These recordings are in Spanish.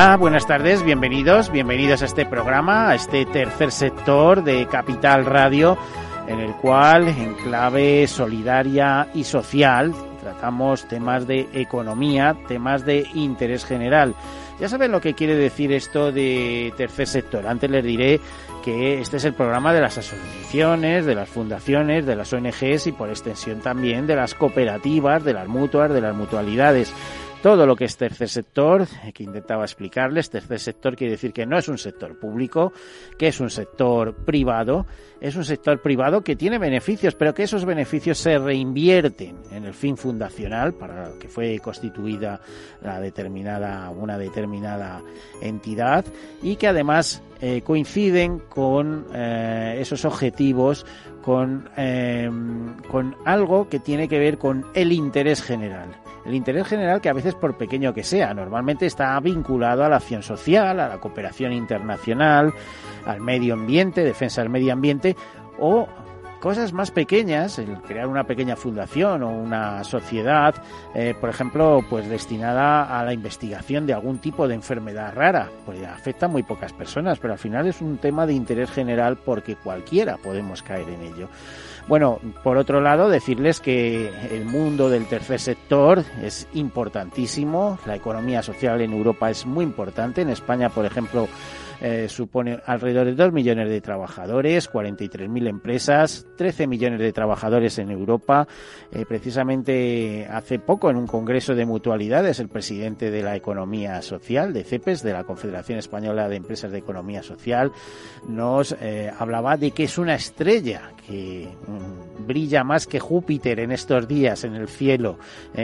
Buenas tardes, bienvenidos, bienvenidos a este programa, a este tercer sector de Capital Radio, en el cual, en clave solidaria y social, tratamos temas de economía, temas de interés general. Ya saben lo que quiere decir esto de tercer sector. Antes les diré que este es el programa de las asociaciones, de las fundaciones, de las ONGs y por extensión también de las cooperativas, de las mutuas, de las mutualidades todo lo que es tercer sector, eh, que intentaba explicarles. Tercer sector quiere decir que no es un sector público, que es un sector privado, es un sector privado que tiene beneficios, pero que esos beneficios se reinvierten en el fin fundacional para que fue constituida la determinada, una determinada entidad y que además eh, coinciden con eh, esos objetivos con, con algo que tiene que ver con el interés general el interés general que a veces por pequeño que sea, normalmente está vinculado a la acción social, a la cooperación internacional, al medio ambiente, defensa del medio ambiente o cosas más pequeñas, el crear una pequeña fundación o una sociedad, eh, por ejemplo, pues destinada a la investigación de algún tipo de enfermedad rara, pues afecta a muy pocas personas, pero al final es un tema de interés general porque cualquiera podemos caer en ello. Bueno, por otro lado, decirles que el mundo del tercer sector es importantísimo, la economía social en Europa es muy importante, en España, por ejemplo, eh, supone alrededor de 2 millones de trabajadores, 43.000 empresas, 13 millones de trabajadores en Europa. Eh, precisamente hace poco en un congreso de mutualidades el presidente de la economía social, de CEPES, de la Confederación Española de Empresas de Economía Social, nos eh, hablaba de que es una estrella que mm, brilla más que Júpiter en estos días en el cielo,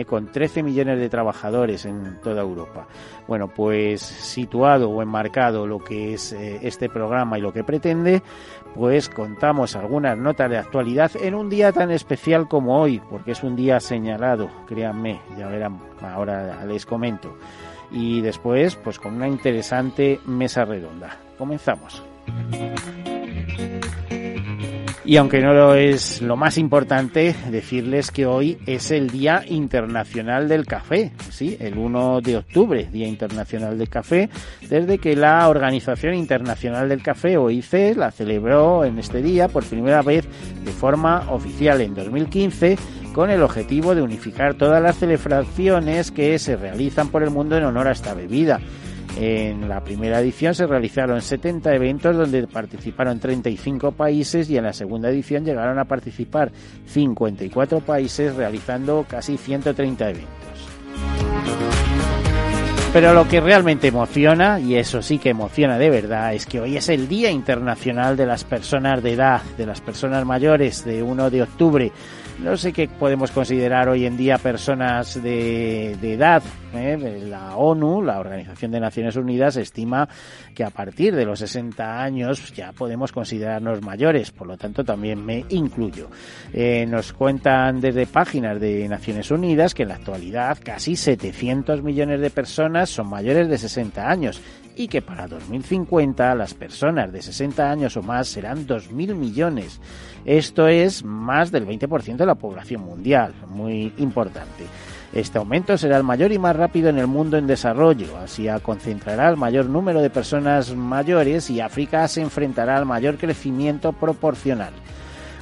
con 13 millones de trabajadores en toda Europa. Bueno, pues situado o enmarcado lo que es eh, este programa y lo que pretende, pues contamos algunas notas de actualidad en un día tan especial como hoy, porque es un día señalado, créanme, ya verán, ahora les comento. Y después, pues con una interesante mesa redonda. Comenzamos. Y aunque no lo es lo más importante, decirles que hoy es el Día Internacional del Café, sí, el 1 de octubre, Día Internacional del Café, desde que la Organización Internacional del Café, OIC, la celebró en este día por primera vez de forma oficial en 2015 con el objetivo de unificar todas las celebraciones que se realizan por el mundo en honor a esta bebida. En la primera edición se realizaron 70 eventos donde participaron 35 países y en la segunda edición llegaron a participar 54 países realizando casi 130 eventos. Pero lo que realmente emociona, y eso sí que emociona de verdad, es que hoy es el Día Internacional de las Personas de Edad, de las Personas Mayores, de 1 de octubre no sé qué podemos considerar hoy en día personas de, edad. ¿eh? La ONU, la Organización de Naciones Unidas, estima que a partir de los 60 años ya podemos considerarnos mayores, por lo tanto también me incluyo. Eh, nos cuentan desde páginas de Naciones Unidas que en la actualidad casi 700 millones de personas son mayores de 60 años y que para 2050 las personas de 60 años o más serán 2.000 millones. Esto es más del 20% de la población mundial, muy importante. Este aumento será el mayor y más rápido en el mundo en desarrollo, así concentrará el mayor número de personas mayores y África se enfrentará al mayor crecimiento proporcional.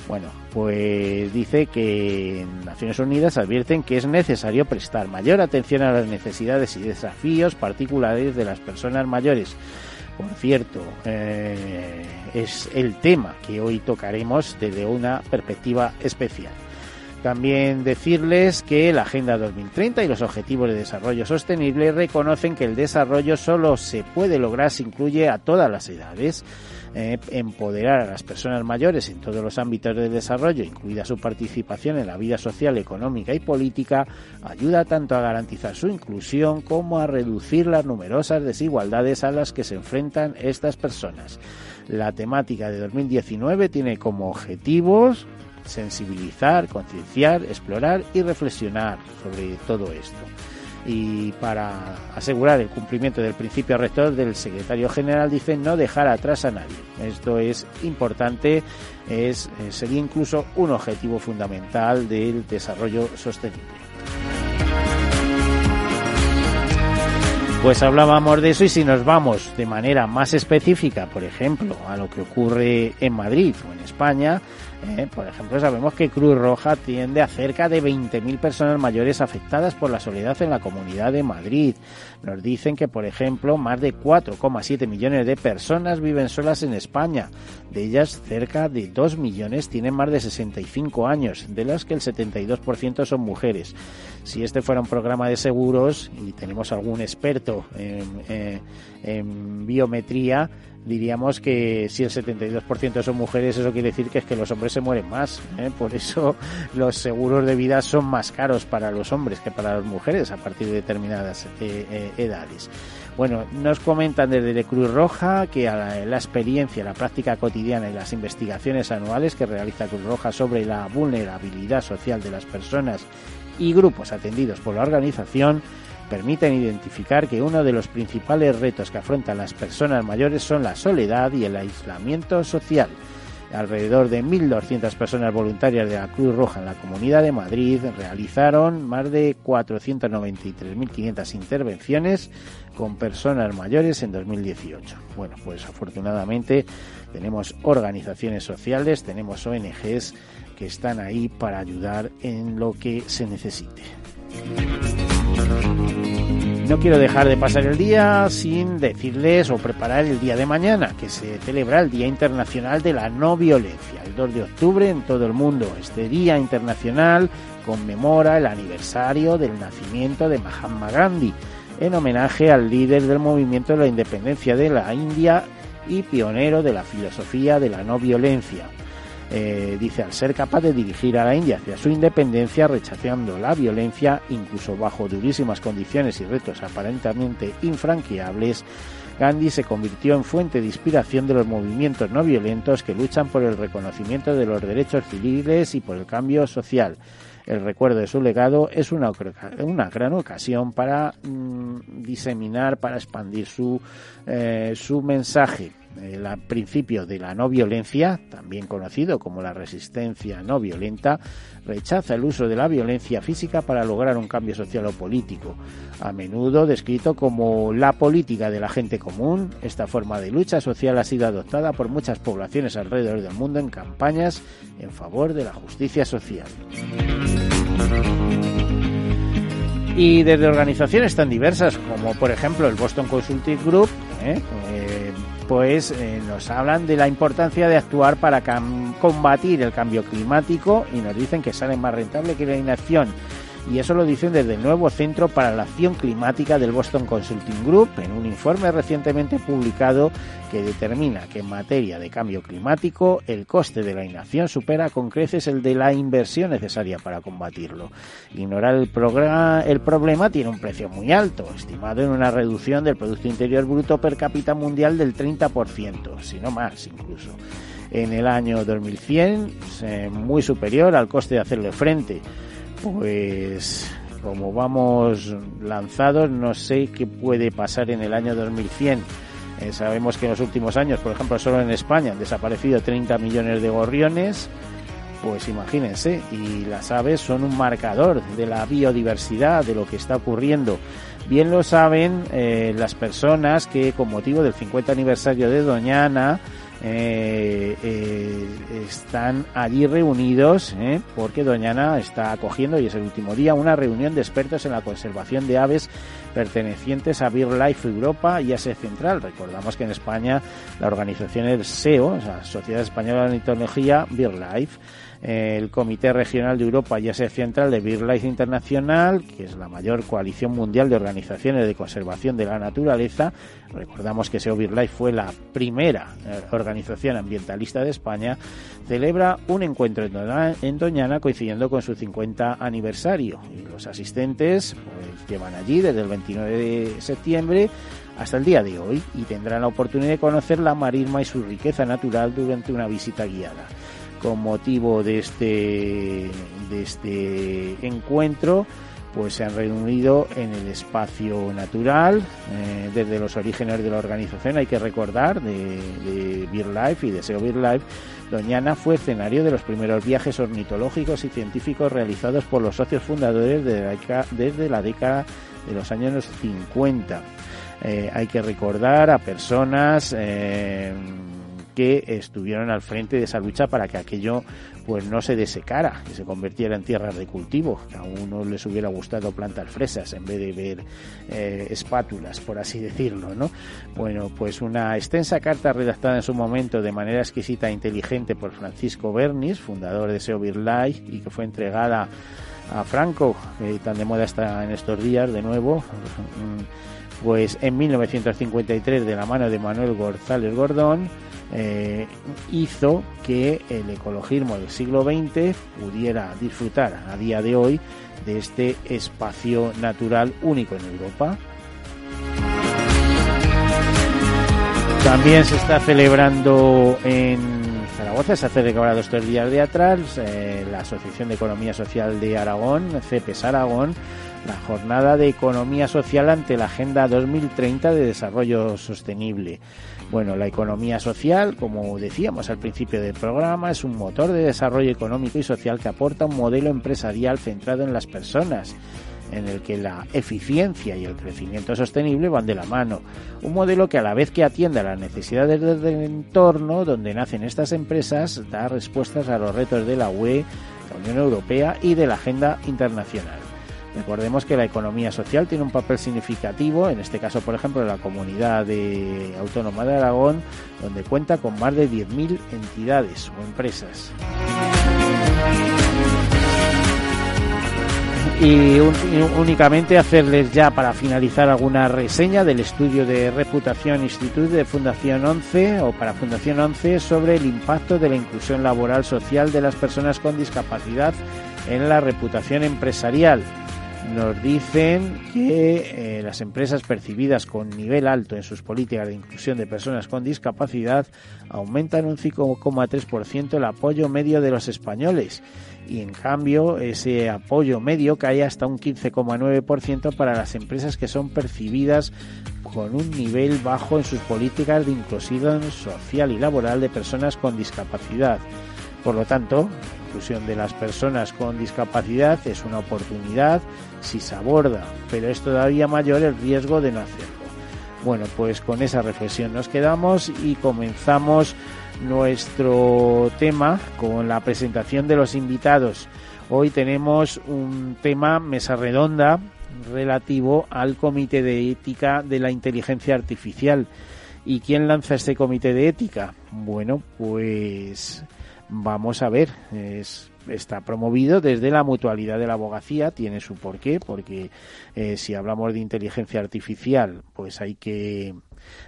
Bueno, pues dice que Naciones Unidas advierten que es necesario prestar mayor atención a las necesidades y desafíos particulares de las personas mayores. Por cierto, eh, es el tema que hoy tocaremos desde una perspectiva especial. También decirles que la Agenda 2030 y los Objetivos de Desarrollo Sostenible reconocen que el desarrollo solo se puede lograr si incluye a todas las edades. Eh, empoderar a las personas mayores en todos los ámbitos del desarrollo, incluida su participación en la vida social, económica y política, ayuda tanto a garantizar su inclusión como a reducir las numerosas desigualdades a las que se enfrentan estas personas. La temática de 2019 tiene como objetivos sensibilizar, concienciar, explorar y reflexionar sobre todo esto. Y para asegurar el cumplimiento del principio rector del secretario general dice no dejar atrás a nadie. Esto es importante, es, eh, sería incluso un objetivo fundamental del desarrollo sostenible. Pues hablábamos de eso y si nos vamos de manera más específica, por ejemplo, a lo que ocurre en Madrid o en España, eh, por ejemplo, sabemos que Cruz Roja atiende a cerca de 20.000 personas mayores afectadas por la soledad en la Comunidad de Madrid. Nos dicen que, por ejemplo, más de 4,7 millones de personas viven solas en España. De ellas, cerca de 2 millones tienen más de 65 años, de las que el 72% son mujeres. Si este fuera un programa de seguros y tenemos algún experto en, eh, en biometría, diríamos que si el 72% son mujeres, eso quiere decir que es que los hombres se mueren más. ¿eh? Por eso los seguros de vida son más caros para los hombres que para las mujeres a partir de determinadas eh, eh, edades. Bueno, nos comentan desde Cruz Roja que a la, la, experiencia, la práctica cotidiana y las investigaciones anuales que realiza Cruz Roja sobre la vulnerabilidad social de las personas y grupos atendidos por la organización permiten identificar que uno de los principales retos que afrontan las personas mayores son la soledad y el aislamiento social. Alrededor de 1.200 personas voluntarias de la Cruz Roja en la Comunidad de Madrid realizaron más de 493.500 intervenciones con personas mayores en 2018. Bueno, pues afortunadamente tenemos organizaciones sociales, tenemos ONGs que están ahí para ayudar en lo que se necesite. No quiero dejar de pasar el día sin decirles o preparar el día de mañana, que se celebra el Día Internacional de la No Violencia, el 2 de octubre en todo el mundo. Este Día Internacional conmemora el aniversario del nacimiento de Mahatma Gandhi, en homenaje al líder del movimiento de la independencia de la India y pionero de la filosofía de la no violencia. Eh, dice, al ser capaz de dirigir a la India hacia su independencia, rechazando la violencia, incluso bajo durísimas condiciones y retos aparentemente infranqueables, Gandhi se convirtió en fuente de inspiración de los movimientos no violentos que luchan por el reconocimiento de los derechos civiles y por el cambio social. El recuerdo de su legado es una, una gran ocasión para mm, diseminar, para expandir su, eh, su mensaje el principio de la no violencia, también conocido como la resistencia no violenta, rechaza el uso de la violencia física para lograr un cambio social o político. A menudo descrito como la política de la gente común, esta forma de lucha social ha sido adoptada por muchas poblaciones alrededor del mundo en campañas en favor de la justicia social. Y desde organizaciones tan diversas como por ejemplo el Boston Consulting Group, ¿eh? Pues eh, nos hablan de la importancia de actuar para combatir el cambio climático y nos dicen que sale más rentable que la inacción y eso lo dicen desde el nuevo Centro para la Acción Climática del Boston Consulting Group en un informe recientemente publicado que determina que en materia de cambio climático el coste de la inacción supera con creces el de la inversión necesaria para combatirlo. Ignorar el, problema tiene un precio muy alto, estimado en una reducción del Producto Interior Bruto per cápita mundial del 30%, si no más incluso en el año 2100, muy superior al coste de hacerle frente pues como vamos lanzados, no sé qué puede pasar en el año 2100. Eh, sabemos que en los últimos años, por ejemplo, solo en España han desaparecido 30 millones de gorriones. Pues imagínense, y las aves son un marcador de la biodiversidad, de lo que está ocurriendo. Bien lo saben eh, las personas que con motivo del 50 aniversario de Doñana eh, eh, están allí reunidos eh, porque Doñana está acogiendo, y es el último día, una reunión de expertos en la conservación de aves pertenecientes a BirdLife Europa y Asia Central. Recordamos que en España la organización es SEO, o sea, Sociedad Española de Ornitología, BirdLife el Comité Regional de Europa y Asia Central de BirdLife Internacional, que es la mayor coalición mundial de organizaciones de conservación de la naturaleza. Recordamos que SEO BirdLife fue la primera eh, organización ambientalista de España. Celebra un encuentro en Doñana coincidiendo con su 50 aniversario. Y los asistentes pues, llevan allí desde el 29 de septiembre hasta el día de hoy y tendrán la oportunidad de conocer la marisma y su riqueza natural durante una visita guiada con motivo de este, de este encuentro, pues se han reunido en el espacio natural eh, desde los orígenes de la organización. Hay que recordar de, de BirdLife y de SEO BirdLife, Doñana fue escenario de los primeros viajes ornitológicos y científicos realizados por los socios fundadores desde la década de los años 50. Eh, hay que recordar a personas eh, que estuvieron al frente de esa lucha para que aquello pues no se desecara, que se convirtiera en tierras de cultivo. A uno les hubiera gustado plantar fresas en vez de ver eh, espátulas, por así decirlo, ¿no? Bueno, pues una extensa carta redactada en su momento de manera exquisita e inteligente por Francisco Bernis, fundador de SEO Life, y que fue entregada a Franco, que tan de moda está en estos días, de nuevo, pues en 1953 de la mano de Manuel González Gordón, eh, hizo que el ecologismo del siglo XX pudiera disfrutar a día de hoy de este espacio natural único en Europa. También se está celebrando en Zaragoza, se ha celebrado estos días de atrás, eh, la Asociación de Economía Social de Aragón, CEPES Aragón, la jornada de economía social ante la Agenda 2030 de Desarrollo Sostenible. Bueno, la economía social, como decíamos al principio del programa, es un motor de desarrollo económico y social que aporta un modelo empresarial centrado en las personas en el que la eficiencia y el crecimiento sostenible van de la mano. Un modelo que a la vez que atiende a las necesidades del entorno donde nacen estas empresas, da respuestas a los retos de la UE, la Unión Europea y de la agenda internacional. Recordemos que la economía social tiene un papel significativo, en este caso, por ejemplo, en la comunidad de autónoma de Aragón, donde cuenta con más de 10.000 entidades o empresas. Y únicamente hacerles ya para finalizar alguna reseña del estudio de reputación Instituto de Fundación 11 o para Fundación 11 sobre el impacto de la inclusión laboral social de las personas con discapacidad en la reputación empresarial nos dicen que eh, las empresas percibidas con nivel alto en sus políticas de inclusión de personas con discapacidad aumentan un 5,3% el apoyo medio de los españoles y en cambio ese apoyo medio cae hasta un 15,9% para las empresas que son percibidas con un nivel bajo en sus políticas de inclusión social y laboral de personas con discapacidad. Por lo tanto, la inclusión de las personas con discapacidad es una oportunidad si se aborda, pero es todavía mayor el riesgo de no hacerlo. Bueno, pues con esa reflexión nos quedamos y comenzamos nuestro tema con la presentación de los invitados. Hoy tenemos un tema mesa redonda relativo al Comité de Ética de la Inteligencia Artificial. ¿Y quién lanza este Comité de Ética? Bueno, pues vamos a ver. Está promovido desde la mutualidad de la abogacía, tiene su porqué, porque eh, si hablamos de inteligencia artificial, pues hay que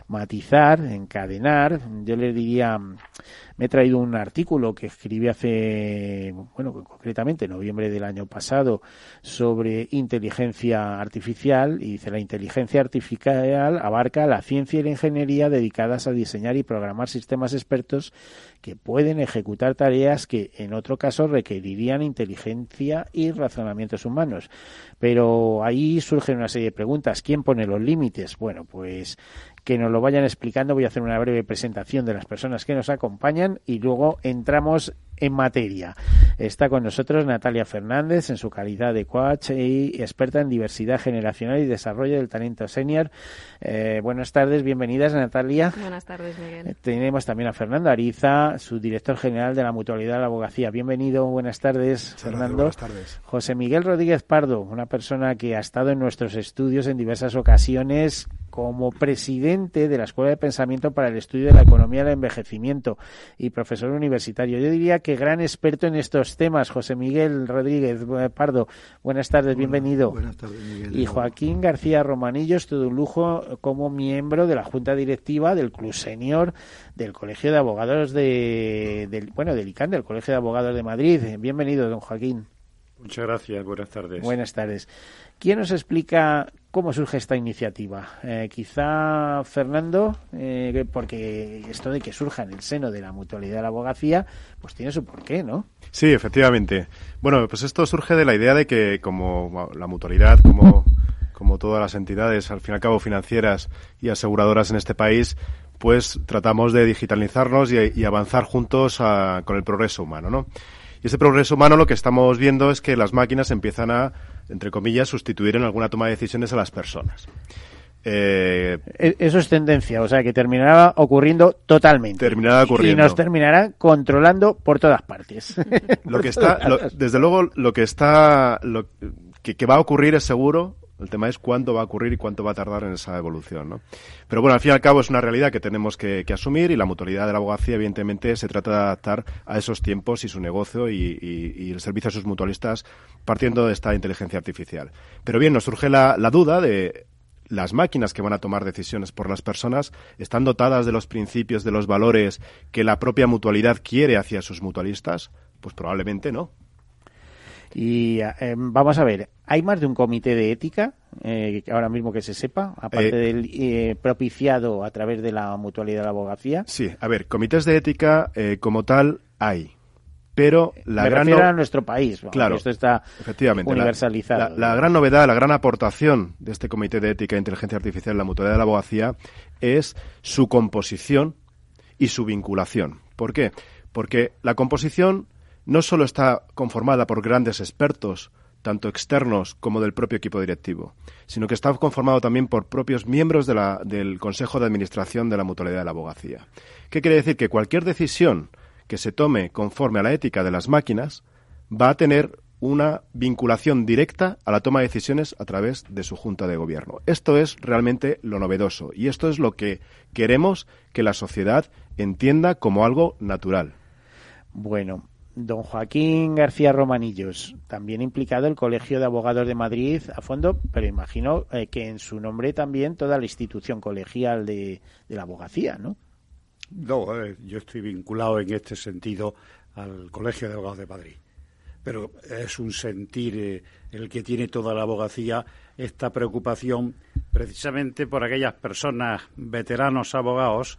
matizar, encadenar. Yo le diría, me he traído un artículo que escribí hace, bueno, concretamente en noviembre del año pasado sobre inteligencia artificial y dice la inteligencia artificial abarca la ciencia y la ingeniería dedicadas a diseñar y programar sistemas expertos que pueden ejecutar tareas que en otro caso requerirían inteligencia y razonamientos humanos. Pero ahí surgen una serie de preguntas. ¿Quién pone los límites? Bueno, pues que nos lo vayan explicando. Voy a hacer una breve presentación de las personas que nos acompañan y luego entramos en materia. Está con nosotros Natalia Fernández en su calidad de coach y experta en diversidad generacional y desarrollo del talento senior. Eh, buenas tardes, bienvenidas Natalia. Buenas tardes, Miguel. Eh, tenemos también a Fernando Ariza, su director general de la Mutualidad de la Abogacía. Bienvenido, buenas tardes, Fernando. buenas tardes. José Miguel Rodríguez Pardo, una persona que ha estado en nuestros estudios en diversas ocasiones como presidente de la Escuela de Pensamiento para el Estudio de la Economía del Envejecimiento y profesor universitario. Yo diría que gran experto en estos temas, José Miguel Rodríguez Pardo. Buenas tardes, bienvenido. Buenas tardes, Miguel. Y Joaquín García Romanillo, es todo un lujo como miembro de la Junta Directiva del Club Senior del Colegio de Abogados de, del, bueno, del ICANN, del Colegio de Abogados de Madrid. Bienvenido, don Joaquín. Muchas gracias, buenas tardes. Buenas tardes. ¿Quién nos explica cómo surge esta iniciativa? Eh, quizá Fernando, eh, porque esto de que surja en el seno de la mutualidad de la abogacía, pues tiene su porqué, ¿no? Sí, efectivamente. Bueno, pues esto surge de la idea de que como la mutualidad, como, como todas las entidades, al fin y al cabo financieras y aseguradoras en este país, pues tratamos de digitalizarnos y, avanzar juntos con el progreso humano, ¿no? Y ese progreso humano lo que estamos viendo es que las máquinas empiezan a, entre comillas, sustituir en alguna toma de decisiones a las personas. Eh, e-, Eso es tendencia, o sea que terminará ocurriendo totalmente. Terminará ocurriendo. Y nos terminará controlando por todas partes. Lo que está, desde luego, lo que está, lo que va a ocurrir es seguro el tema es cuándo va a ocurrir y cuánto va a tardar en esa evolución, ¿no? Pero bueno, al fin y al cabo es una realidad que tenemos que, asumir y la mutualidad de la abogacía, evidentemente, se trata de adaptar a esos tiempos y su negocio y, el servicio a sus mutualistas partiendo de esta inteligencia artificial. Pero bien, nos surge la, la duda de las máquinas que van a tomar decisiones por las personas están dotadas de los principios, de los valores que la propia mutualidad quiere hacia sus mutualistas? Pues probablemente no. Y eh, vamos a ver, ¿hay más de un comité de ética eh, ahora mismo que se sepa, aparte eh, del propiciado a través de la mutualidad de la abogacía? Sí, a ver, comités de ética como tal hay. Pero la Me gran a nuestro país, claro, esto está efectivamente, universalizado. La, gran novedad, la gran aportación de este comité de ética e inteligencia artificial en la mutualidad de la abogacía es su composición y su vinculación. ¿Por qué? Porque la composición no solo está conformada por grandes expertos, tanto externos como del propio equipo directivo, sino que está conformado también por propios miembros del Consejo de Administración de la Mutualidad de la Abogacía. ¿Qué quiere decir? Que cualquier decisión que se tome conforme a la ética de las máquinas va a tener una vinculación directa a la toma de decisiones a través de su Junta de Gobierno. Esto es realmente lo novedoso y esto es lo que queremos que la sociedad entienda como algo natural. Bueno, Don Joaquín García Romanillos, también implicado el Colegio de Abogados de Madrid a fondo, pero imagino eh, que en su nombre también toda la institución colegial de, la abogacía, ¿no? No, yo estoy vinculado en este sentido al Colegio de Abogados de Madrid, pero es un sentir eh, el que tiene toda la abogacía esta preocupación precisamente por aquellas personas, veteranos abogados,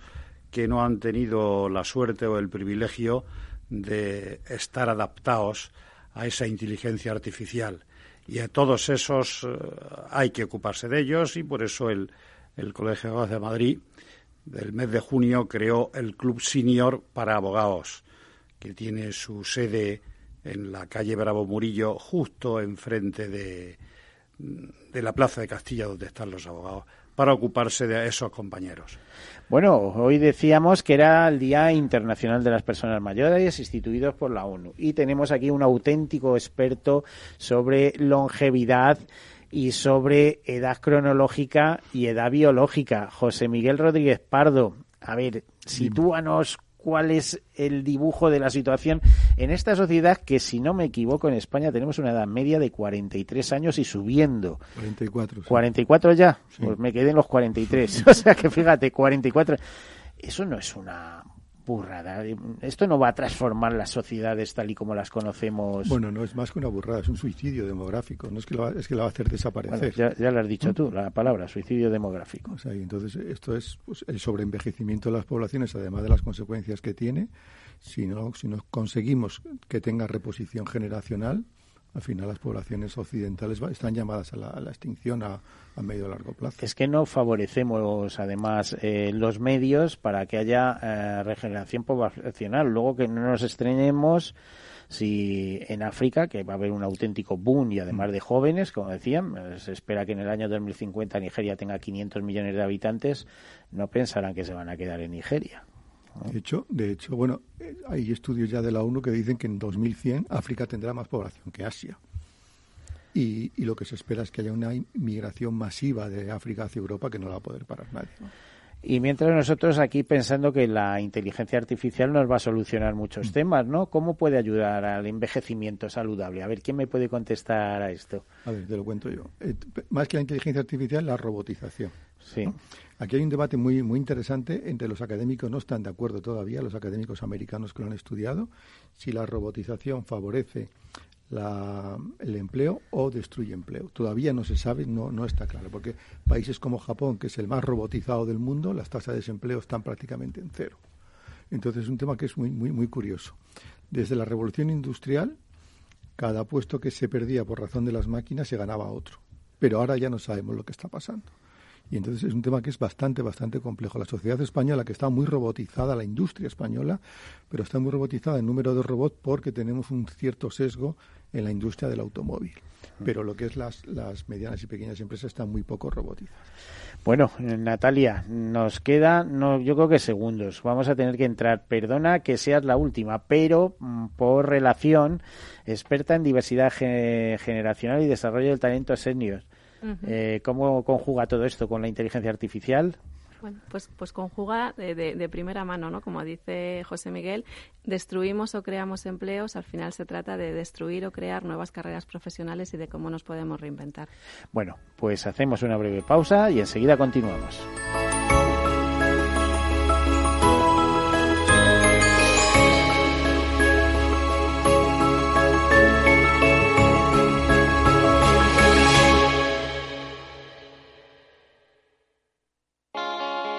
que no han tenido la suerte o el privilegio de estar adaptados a esa inteligencia artificial. Y a todos esos eh, hay que ocuparse de ellos y por eso el, el Colegio de Abogados de Madrid del mes de junio creó el Club Senior para Abogados, que tiene su sede en la calle Bravo Murillo, justo enfrente de, de la Plaza de Castilla, donde están los abogados, para ocuparse de esos compañeros. Bueno, hoy decíamos que era el Día Internacional de las Personas Mayores, instituidos por la ONU. Y tenemos aquí un auténtico experto sobre longevidad y sobre edad cronológica y edad biológica. José Miguel Rodríguez Pardo, a ver, sitúanos cuál es el dibujo de la situación en esta sociedad que, si no me equivoco, en España tenemos una edad media de 43 años y subiendo. 44. 44 ya, pues me quedé en los 43. o sea que fíjate, 44. Eso no es una burrada. Esto no va a transformar las sociedades tal y como las conocemos. Bueno, no es más que una burrada, es un suicidio demográfico. No es que la, es que la va a hacer desaparecer. ya, ya, lo has dicho tú, la palabra, suicidio demográfico. O sea, entonces, esto es pues, el sobreenvejecimiento de las poblaciones, además de las consecuencias que tiene. Si no, si no conseguimos que tenga reposición generacional, al final las poblaciones occidentales están llamadas a la, extinción a, medio y largo plazo. Es que no favorecemos además eh, los medios para que haya eh, regeneración poblacional. Luego que no nos estrenemos si en África, que va a haber un auténtico boom y además de jóvenes, como decían, se espera que en el año 2050 Nigeria tenga 500 millones de habitantes, no pensarán que se van a quedar en Nigeria. De hecho, de hecho, bueno, eh, hay estudios ya de la ONU que dicen que en 2100 África tendrá más población que Asia. Y, lo que se espera es que haya una migración masiva de África hacia Europa que no la va a poder parar nadie. Y mientras nosotros aquí pensando que la inteligencia artificial nos va a solucionar muchos mm. temas, ¿no? ¿Cómo puede ayudar al envejecimiento saludable? A ver, ¿quién me puede contestar a esto? A ver, te lo cuento yo. Eh, más que la inteligencia artificial, la robotización. Sí. Aquí hay un debate muy, muy interesante entre los académicos, no están de acuerdo todavía, los académicos americanos que lo han estudiado, si la robotización favorece el empleo o destruye empleo. Todavía no se sabe, no, no está claro, porque países como Japón, que es el más robotizado del mundo, las tasas de desempleo están prácticamente en cero. Entonces es un tema que es muy, muy, muy curioso. Desde la revolución industrial, cada puesto que se perdía por razón de las máquinas se ganaba otro. Pero ahora ya no sabemos lo que está pasando. Y entonces es un tema que es bastante, bastante complejo. La sociedad española, que está muy robotizada, la industria española, pero está muy robotizada en número de robots porque tenemos un cierto sesgo en la industria del automóvil. Pero lo que es las, las medianas y pequeñas empresas están muy poco robotizadas. Bueno, Natalia, nos queda, no, yo creo que segundos. Vamos a tener que entrar. Perdona que seas la última, pero mm, por relación, experta en diversidad generacional y desarrollo del talento senior. Eh, ¿Cómo conjuga todo esto con la inteligencia artificial? Bueno, pues, pues conjuga de, de, primera mano, ¿no? Como dice José Miguel, destruimos o creamos empleos, al final se trata de destruir o crear nuevas carreras profesionales y de cómo nos podemos reinventar. Bueno, pues hacemos una breve pausa y enseguida continuamos.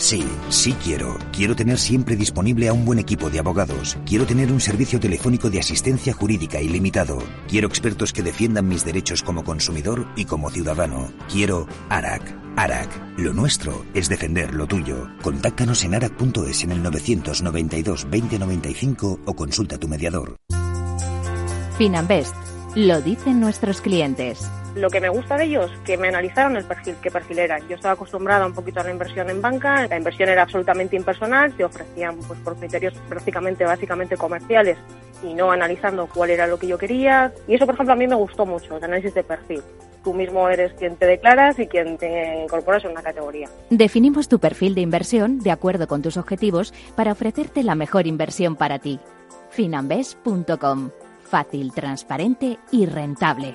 Sí, sí quiero. Quiero tener siempre disponible a un buen equipo de abogados. Quiero tener un servicio telefónico de asistencia jurídica ilimitado. Quiero expertos que defiendan mis derechos como consumidor y como ciudadano. Quiero ARAC. ARAC. Lo nuestro es defender lo tuyo. Contáctanos en arac.es en el 992 2095 o consulta a tu mediador. Finanbest. Lo dicen nuestros clientes. Lo que me gusta de ellos, que me analizaron el perfil, qué perfil era. Yo estaba acostumbrada un poquito a la inversión en banca, la inversión era absolutamente impersonal, te ofrecían pues por criterios prácticamente básicamente comerciales y no analizando cuál era lo que yo quería. Y eso, por ejemplo, a mí me gustó mucho, el análisis de perfil. Tú mismo eres quien te declaras y quien te incorporas en una categoría. Definimos tu perfil de inversión de acuerdo con tus objetivos para ofrecerte la mejor inversión para ti. Finambes.com. Fácil, transparente y rentable.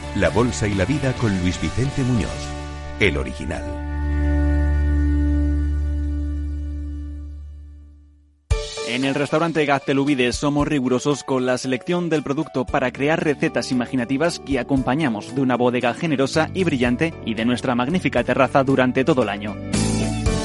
la bolsa y la vida con Luis Vicente Muñoz, el original. En el restaurante Gaztelubides somos rigurosos con la selección del producto para crear recetas imaginativas que acompañamos de una bodega generosa y brillante y de nuestra magnífica terraza durante todo el año.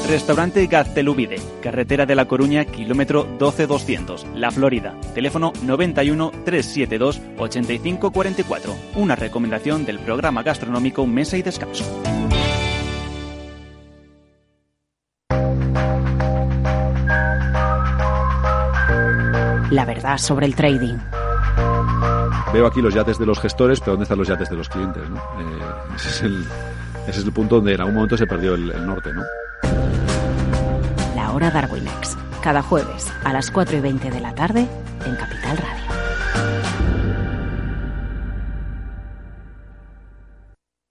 Restaurante Gaztelubide, carretera de La Coruña, kilómetro 12200, La Florida. Teléfono 91 372 8544. Una recomendación del programa gastronómico Mesa y Descanso. La verdad sobre el trading. Veo aquí los yates de los gestores, pero ¿dónde están los yates de los clientes? ¿no? Eh, ese, es el, ese, es el, punto donde en algún momento se perdió el, el norte. ¿no? La hora Darwinex. Cada jueves a las 4 y 20 de la tarde en Capital Radio.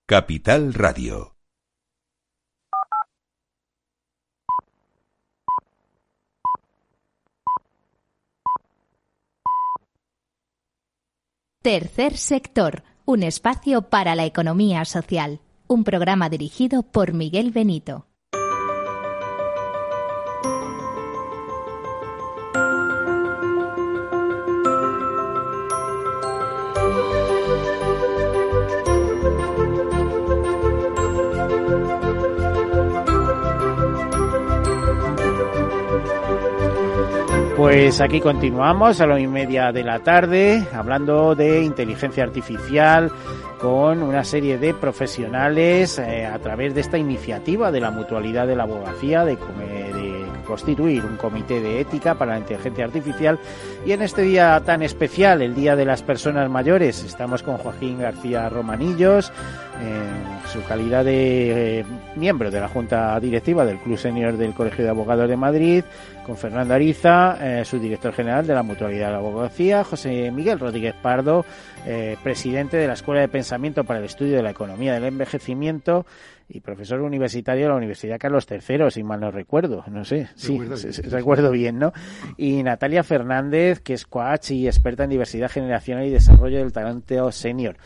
Capital Radio. Tercer sector, un espacio para la economía social. Un programa dirigido por Miguel Benito. Pues aquí continuamos a las y media de la tarde hablando de inteligencia artificial con una serie de profesionales eh, a través de esta iniciativa de la mutualidad de la abogacía de, de constituir un comité de ética para la inteligencia artificial. Y en este día tan especial, el Día de las Personas Mayores, estamos con Joaquín García Romanillos en su calidad de eh, miembro de la Junta Directiva del Club Senior del Colegio de Abogados de Madrid, con Fernando Ariza, eh, su director general de la Mutualidad de la Abogacía, José Miguel Rodríguez Pardo, eh, presidente de la Escuela de Pensamiento para el Estudio de la Economía del Envejecimiento y profesor universitario de la Universidad Carlos III, si mal no recuerdo, no sé, sí, recuerdo bien, ¿no? Y Natalia Fernández, que es coach y experta en diversidad generacional y desarrollo del talento senior.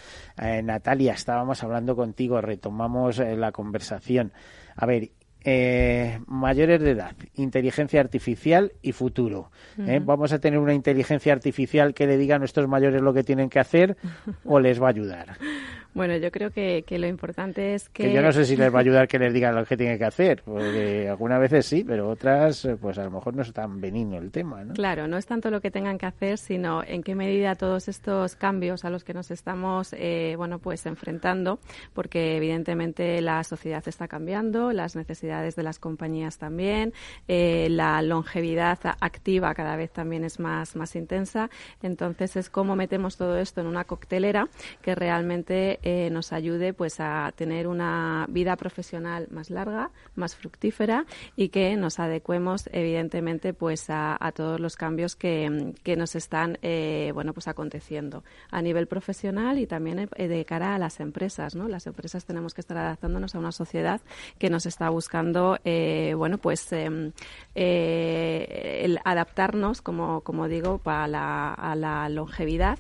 Eh, Natalia, estábamos hablando contigo, retomamos eh, la conversación. A ver, eh, mayores de edad, inteligencia artificial y futuro. ¿eh? Vamos a tener una inteligencia artificial que le diga a nuestros mayores lo que tienen que hacer o les va a ayudar. Bueno, yo creo que, que, lo importante es que... que... yo no sé si les va a ayudar que les digan lo que tienen que hacer, porque algunas veces sí, pero otras, pues a lo mejor no es tan benigno el tema, ¿no? Claro, no es tanto lo que tengan que hacer, sino en qué medida todos estos cambios a los que nos estamos, eh, bueno, pues enfrentando, porque evidentemente la sociedad está cambiando, las necesidades de las compañías también, eh, la longevidad activa cada vez también es más, más intensa, entonces es cómo metemos todo esto en una coctelera que realmente eh, nos ayude pues a tener una vida profesional más larga, más fructífera y que nos adecuemos evidentemente pues a, todos los cambios que, que nos están eh, bueno pues aconteciendo a nivel profesional y también eh, de cara a las empresas, ¿no? Las empresas tenemos que estar adaptándonos a una sociedad que nos está buscando eh, bueno pues em, eh, el adaptarnos como como digo para la, a la longevidad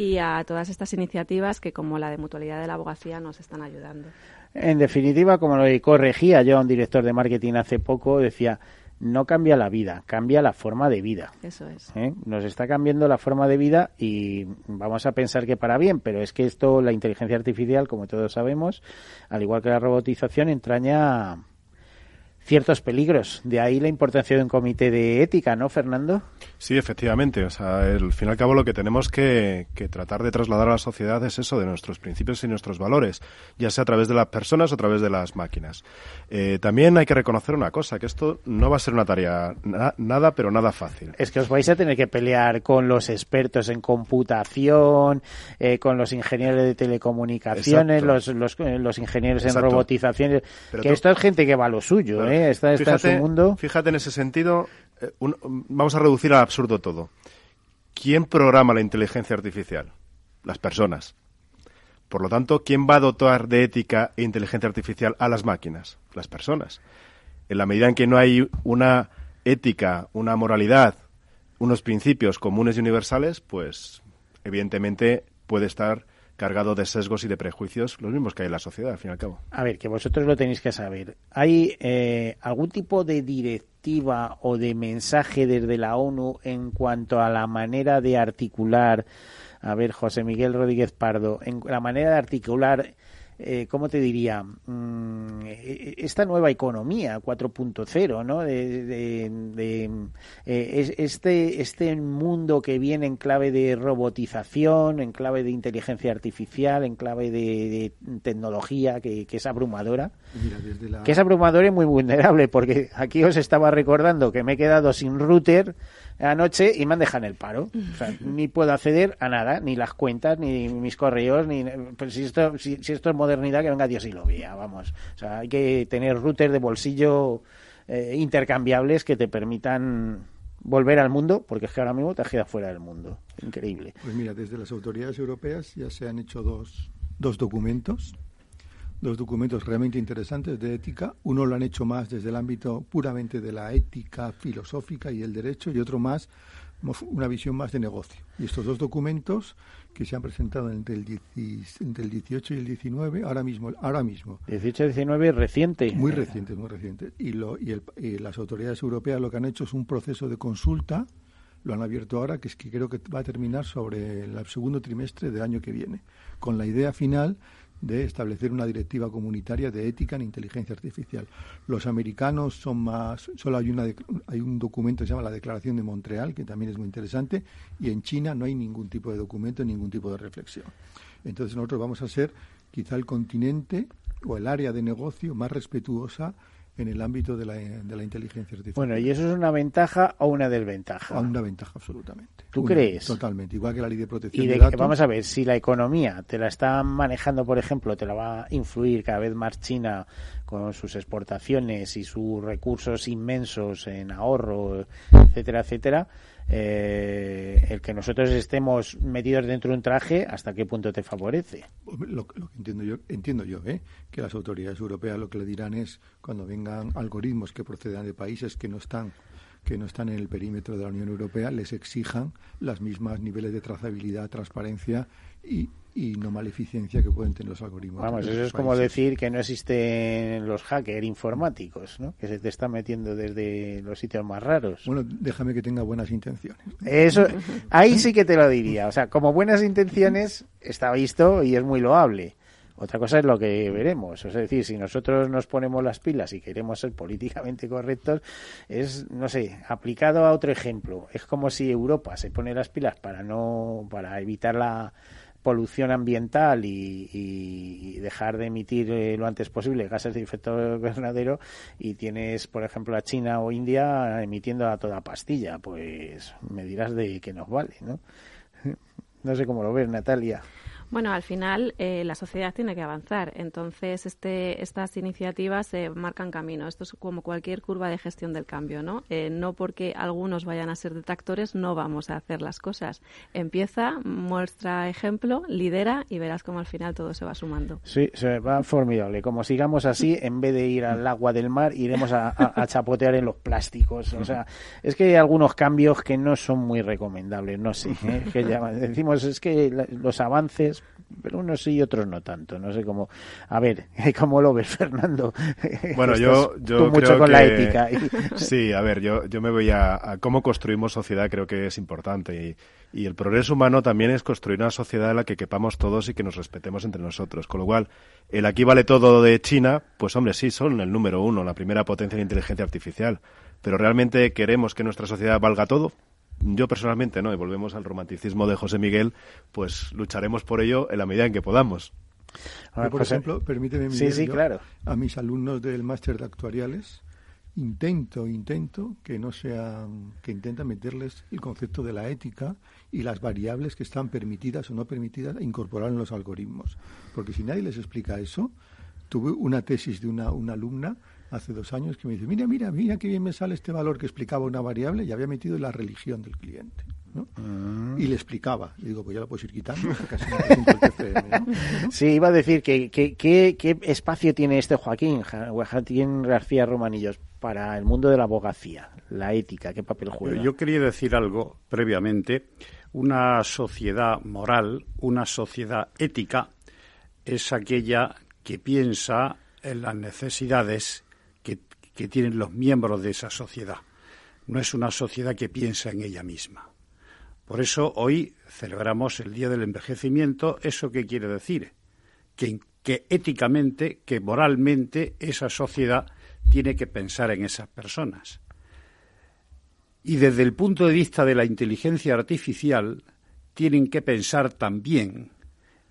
y a todas estas iniciativas que, como la de Mutualidad de la Abogacía, nos están ayudando. En definitiva, como lo corregía yo a un director de marketing hace poco, decía, no cambia la vida, cambia la forma de vida. Eso es. ¿Eh? Nos está cambiando la forma de vida y vamos a pensar que para bien, pero es que esto, la inteligencia artificial, como todos sabemos, al igual que la robotización, entraña ciertos peligros. De ahí la importancia de un comité de ética, ¿no, Fernando? Sí, efectivamente. O sea, al fin y al cabo lo que tenemos que, que, tratar de trasladar a la sociedad es eso, de nuestros principios y nuestros valores, ya sea a través de las personas o a través de las máquinas. Eh, también hay que reconocer una cosa, que esto no va a ser una tarea na nada, pero nada fácil. Es que os vais a tener que pelear con los expertos en computación, eh, con los ingenieros de telecomunicaciones, los, los, los, ingenieros en robotización. Pero que esto es gente que va a lo suyo, pero, ¿eh? Está, está fíjate, en su mundo. Fíjate en ese sentido, eh, un, vamos a reducir al absurdo todo. ¿Quién programa la inteligencia artificial? Las personas. Por lo tanto, ¿quién va a dotar de ética e inteligencia artificial a las máquinas? Las personas. En la medida en que no hay una ética, una moralidad, unos principios comunes y universales, pues evidentemente puede estar cargado de sesgos y de prejuicios, los mismos que hay en la sociedad, al fin y al cabo. A ver, que vosotros lo tenéis que saber. ¿Hay eh, algún tipo de directiva o de mensaje desde la ONU en cuanto a la manera de articular, a ver, José Miguel Rodríguez Pardo, en la manera de articular eh, ¿cómo te diría? Mm, e, e, esta nueva economía 4.0, ¿no? De, eh, este, este mundo que viene en clave de robotización, en clave de inteligencia artificial, en clave de, tecnología que, es abrumadora. Que es abrumadora y muy vulnerable, porque aquí os estaba recordando que me he quedado sin router anoche y me han dejado en el paro. O sea, ni puedo acceder a nada, ni las cuentas, ni mis correos, ni pues si esto, si, esto es modernidad, que venga Dios y lo vea, vamos. O sea, hay que tener routers de bolsillo eh, intercambiables que te permitan volver al mundo, porque es que ahora mismo te has quedado fuera del mundo. Increíble. Pues mira, desde las autoridades europeas ya se han hecho dos, dos documentos dos documentos realmente interesantes de ética. Uno lo han hecho más desde el ámbito puramente de la ética filosófica y el derecho y otro más una visión más de negocio. Y estos dos documentos que se han presentado entre el, entre el 18 y el 19, ahora mismo, ahora mismo. 18 y 19 reciente. Muy reciente, muy reciente. Y, lo, y, el, y las autoridades europeas lo que han hecho es un proceso de consulta, lo han abierto ahora, que es que creo que va a terminar sobre el segundo trimestre del año que viene, con la idea final de establecer una directiva comunitaria de ética en inteligencia artificial. Los americanos son más, solo hay, una, hay un documento que se llama la Declaración de Montreal, que también es muy interesante, y en China no hay ningún tipo de documento, ningún tipo de reflexión. Entonces nosotros vamos a ser quizá el continente o el área de negocio más respetuosa en el ámbito de la, de la inteligencia artificial. Bueno, ¿y eso es una ventaja o una desventaja? una ventaja, absolutamente. ¿Tú crees? Totalmente, igual que la ley de protección y de, datos. Vamos a ver, si la economía te la está manejando, por ejemplo, te la va a influir cada vez más China con sus exportaciones y sus recursos inmensos en ahorro, etcétera, etcétera, eh, el que nosotros estemos metidos dentro de un traje, ¿hasta qué punto te favorece? Lo, que entiendo yo, entiendo yo ¿eh? que las autoridades europeas lo que le dirán es, cuando vengan algoritmos que procedan de países que no están que no están en el perímetro de la Unión Europea, les exijan las mismas niveles de trazabilidad, transparencia y, y no maleficencia que pueden tener los algoritmos. Vamos, eso es como decir que no existen los hackers informáticos, ¿no? Que se te están metiendo desde los sitios más raros. Bueno, déjame que tenga buenas intenciones. Eso, ahí sí que te lo diría. O sea, como buenas intenciones está visto y es muy loable. Otra cosa es lo que veremos. Es decir, si nosotros nos ponemos las pilas y queremos ser políticamente correctos, es, no sé, aplicado a otro ejemplo. Es como si Europa se pone las pilas para no, para evitar la polución ambiental y, dejar de emitir eh, lo antes posible gases de efecto invernadero y tienes, por ejemplo, a China o India emitiendo a toda pastilla, pues me dirás de qué nos vale, ¿no? No sé cómo lo ves, Natalia. Bueno, al final eh, la sociedad tiene que avanzar, entonces este, estas iniciativas eh, marcan camino. Esto es como cualquier curva de gestión del cambio, ¿no? Eh, no porque algunos vayan a ser detractores no vamos a hacer las cosas. Empieza, muestra ejemplo, lidera y verás cómo al final todo se va sumando. Sí, se va formidable. Como sigamos así, en vez de ir al agua del mar, iremos a, chapotear en los plásticos. O sea, es que hay algunos cambios que no son muy recomendables, no sé. Que decimos, es que los avances pero unos sí y otros no tanto. No sé cómo. A ver, ¿cómo lo ves, Fernando? Bueno, yo, yo mucho con la ética. Sí, a ver, yo, yo me voy a, cómo construimos sociedad, creo que es importante. Y, y el progreso humano también es construir una sociedad en la que quepamos todos y que nos respetemos entre nosotros. Con lo cual, el aquí vale todo de China, pues hombre, sí, son el número uno, la primera potencia de inteligencia artificial. Pero realmente queremos que nuestra sociedad valga todo, yo personalmente no, y volvemos al romanticismo de José Miguel, pues lucharemos por ello en la medida en que podamos. por ejemplo, permíteme, sí, sí, claro. a mis alumnos del máster de actuariales, intento, intento que no sean, que intenta meterles el concepto de la ética y las variables que están permitidas o no permitidas a incorporar en los algoritmos. Porque si nadie les explica eso, tuve una tesis de una, una alumna hace dos años que me dice, mira, mira, mira qué bien me sale este valor que explicaba una variable y había metido la religión del cliente. Ah. Y le explicaba. Y digo, pues ya lo puedes ir quitando. Casi Sí, iba a decir que, qué espacio tiene este Joaquín, Joaquín García Romanillos, para el mundo de la abogacía, la ética, qué papel juega. Yo quería decir algo previamente. Una sociedad moral, una sociedad ética, es aquella que piensa en las necesidades que tienen los miembros de esa sociedad. No es una sociedad que piensa en ella misma. Por eso hoy celebramos el Día del Envejecimiento. ¿Eso qué quiere decir? Que, que éticamente, que moralmente esa sociedad tiene que pensar en esas personas. Y desde el punto de vista de la inteligencia artificial, tienen que pensar también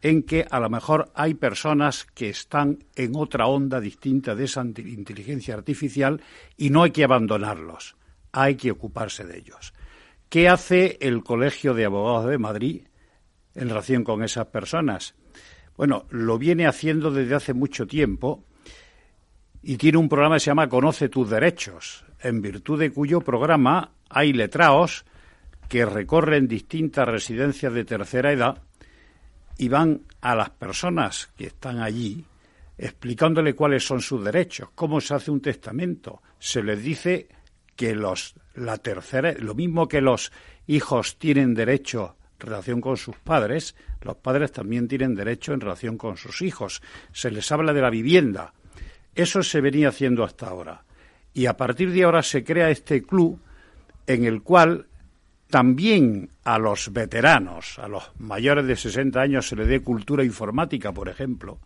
en que a lo mejor hay personas que están en otra onda distinta de esa inteligencia artificial y no hay que abandonarlos, hay que ocuparse de ellos. ¿Qué hace el Colegio de Abogados de Madrid en relación con esas personas? Bueno, lo viene haciendo desde hace mucho tiempo y tiene un programa que se llama Conoce tus derechos, en virtud de cuyo programa hay letraos que recorren distintas residencias de tercera edad y van a las personas que están allí explicándole cuáles son sus derechos, cómo se hace un testamento. Se les dice que los la tercera, lo mismo que los hijos tienen derecho en relación con sus padres, los padres también tienen derecho en relación con sus hijos. Se les habla de la vivienda. Eso se venía haciendo hasta ahora. Y a partir de ahora se crea este club en el cual también a los veteranos, a los mayores de 60 años, se le dé cultura informática, por ejemplo,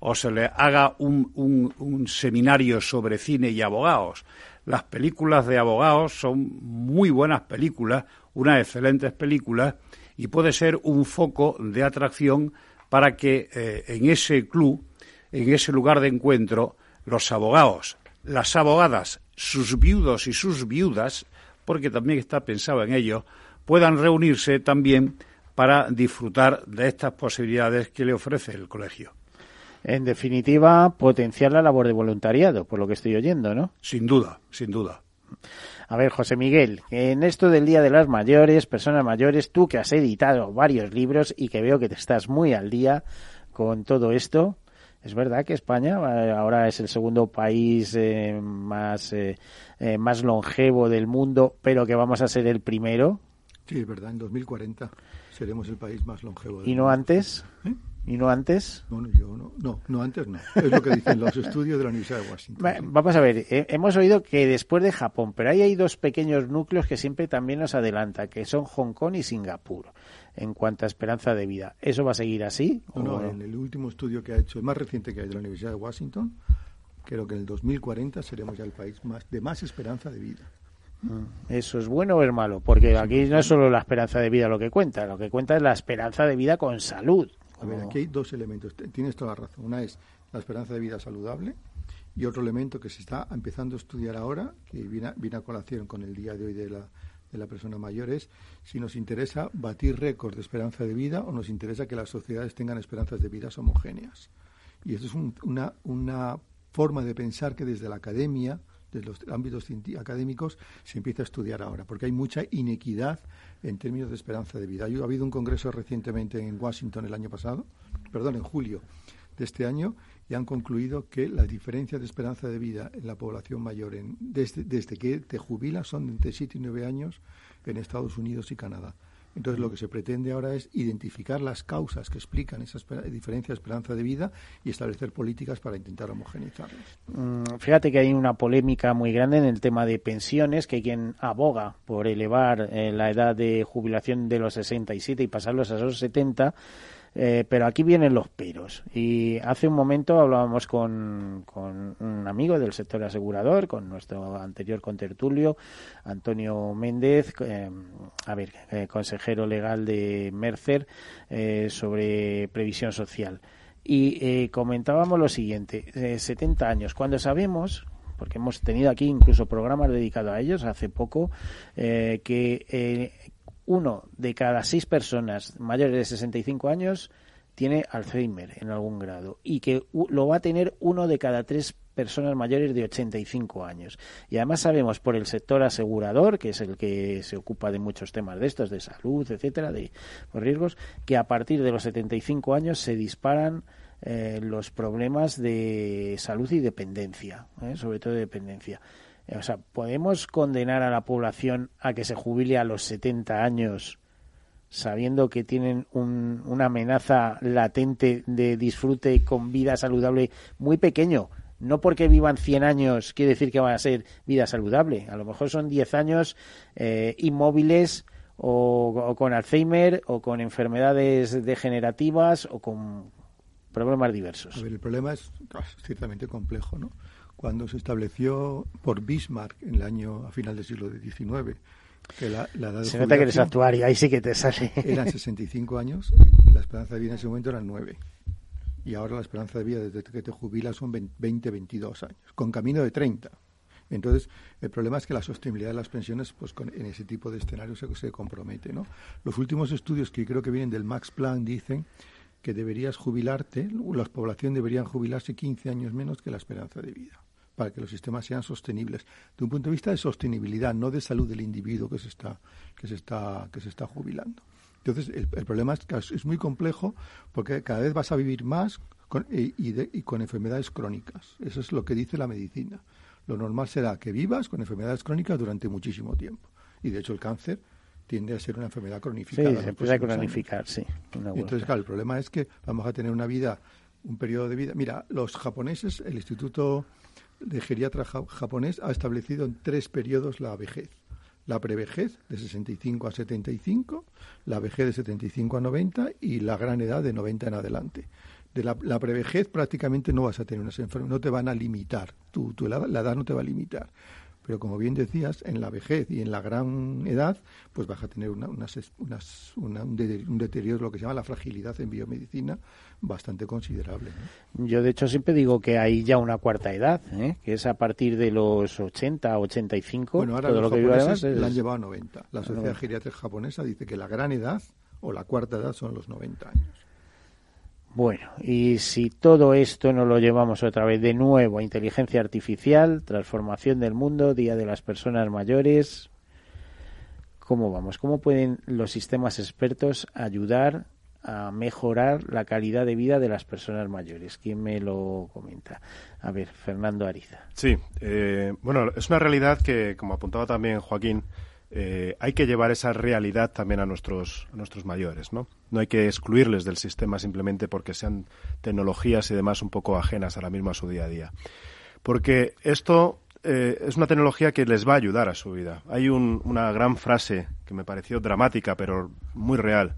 o se le haga un, seminario sobre cine y abogados. Las películas de abogados son muy buenas películas, unas excelentes películas, y puede ser un foco de atracción para que eh, en ese club, en ese lugar de encuentro, los abogados, las abogadas, sus viudos y sus viudas, porque también está pensado en ello, puedan reunirse también para disfrutar de estas posibilidades que le ofrece el colegio. En definitiva, potenciar la labor de voluntariado, por lo que estoy oyendo, ¿no? Sin duda, sin duda. A ver, José Miguel, en esto del Día de las Mayores, personas mayores, tú que has editado varios libros y que veo que te estás muy al día con todo esto, es verdad que España eh, ahora es el segundo país eh, más, eh, más longevo del mundo, pero que vamos a ser el primero. Sí, es verdad, en 2040 seremos el país más longevo del ¿Y no antes? ¿Y no antes? No, no, yo no, no, no antes no. Es lo que dicen los estudios de la Universidad de Washington. Vamos a ver, hemos oído que después de Japón, pero ahí hay dos pequeños núcleos que siempre también nos adelanta, que son Hong Kong y Singapur en cuanto a esperanza de vida. ¿Eso va a seguir así? No, en el último estudio que ha hecho, el más reciente que hay de la Universidad de Washington, creo que en el 2040 seremos ya el país más de más esperanza de vida. Mm, ¿Eso es bueno o es malo? Porque aquí no es solo la esperanza de vida lo que cuenta, lo que cuenta es la esperanza de vida con salud. A ver, aquí hay dos elementos. Tienes toda la razón. Una es la esperanza de vida saludable y otro elemento que se está empezando a estudiar ahora, que viene, viene a colación con el día de hoy de la, de la persona mayor es si nos interesa batir récords de esperanza de vida o nos interesa que las sociedades tengan esperanzas de vida homogéneas. Y esto es una, una forma de pensar que desde la academia, desde los ámbitos académicos, se empieza a estudiar ahora, porque hay mucha inequidad en términos de esperanza de vida. Ha habido un congreso recientemente en Washington el año pasado, perdón, en julio de este año, y han concluido que las diferencias de esperanza de vida en la población mayor en, desde, desde que te jubilas son entre 7 y 9 años en Estados Unidos y Canadá. Entonces, lo que se pretende ahora es identificar las causas que explican esa diferencia de esperanza de vida y establecer políticas para intentar homogeneizarlas. Mm, fíjate que hay una polémica muy grande en el tema de pensiones, que hay quien aboga por elevar eh, la edad de jubilación de los 67 y pasarlos a los 70 eh, pero aquí vienen los peros. Y hace un momento hablábamos con, con, un amigo del sector asegurador, con nuestro anterior contertulio, Antonio Méndez, eh, a ver, eh, consejero legal de Mercer, sobre previsión social. Y comentábamos lo siguiente, 70 años, cuando sabemos porque hemos tenido aquí incluso programas dedicados a ellos hace poco, que uno de cada seis personas mayores de 65 años tiene Alzheimer en algún grado y que lo va a tener uno de cada tres personas mayores de 85 años. Y además sabemos por el sector asegurador, que es el que se ocupa de muchos temas de estos, de salud, etcétera, de riesgos, que a partir de los 75 años se disparan eh, los problemas de salud y dependencia, ¿eh? sobre todo de dependencia. O sea, ¿podemos condenar a la población a que se jubile a los 70 años sabiendo que tienen una amenaza latente de disfrute con vida saludable muy pequeño? No porque vivan 100 años quiere decir que van a ser vida saludable. A lo mejor son 10 años eh, inmóviles o, con Alzheimer o con enfermedades degenerativas o con problemas diversos. A ver, el problema es ciertamente complejo, ¿no? Cuando se estableció por Bismarck en el año a final del siglo XIX que la, edad de Se nota que eres actuario, ahí sí que te sale. Eran 65 años, la esperanza de vida en ese momento era 9. Y ahora la esperanza de vida desde que te jubilas son 20, 22 años, con camino de 30. Entonces, el problema es que la sostenibilidad de las pensiones, pues en ese tipo de escenarios se, se compromete, ¿no? Los últimos estudios que creo que vienen del Max Planck dicen que deberías jubilarte, la población deberían jubilarse 15 años menos que la esperanza de vida para que los sistemas sean sostenibles de un punto de vista de sostenibilidad, no de salud del individuo que se está que se está que se está jubilando. Entonces el, problema es que es muy complejo porque cada vez vas a vivir más con, y, y con enfermedades crónicas. Eso es lo que dice la medicina. Lo normal será que vivas con enfermedades crónicas durante muchísimo tiempo. Y de hecho el cáncer tiende a ser una enfermedad cronificada. Sí, se empieza a cronificar, sí. entonces, claro, el problema es que vamos a tener una vida, un periodo de vida. Mira, los japoneses, el Instituto de Geriatra japonés ha establecido en tres periodos la vejez. La prevejez de 65 a 75, la vejez de 75 a 90 y la gran edad de 90 en adelante. De la, prevejez prácticamente no vas a tener unas enfermedades, no te van a limitar, tu, tu, la edad no te va a limitar pero como bien decías, en la vejez y en la gran edad, pues vas a tener una, unas, unas, un, deterioro, lo que se llama la fragilidad en biomedicina, bastante considerable. Yo, de hecho, siempre digo que hay ya una cuarta edad, ¿eh? que es a partir de los 80, 85. Bueno, ahora todo lo que además la han llevado a 90. La Sociedad Geriátrica Japonesa dice que la gran edad o la cuarta edad son los 90 años. Bueno, y si todo esto no lo llevamos otra vez de nuevo a inteligencia artificial, transformación del mundo, Día de las Personas Mayores, ¿cómo vamos? ¿Cómo pueden los sistemas expertos ayudar a mejorar la calidad de vida de las personas mayores? ¿Quién me lo comenta? A ver, Fernando Ariza. Sí, eh, bueno, es una realidad que, como apuntaba también Joaquín, eh, hay que llevar esa realidad también a nuestros, mayores, ¿no? No hay que excluirles del sistema simplemente porque sean tecnologías y demás un poco ajenas a la misma a su día a día. Porque esto eh, es una tecnología que les va a ayudar a su vida. Hay una gran frase que me pareció dramática, pero muy real,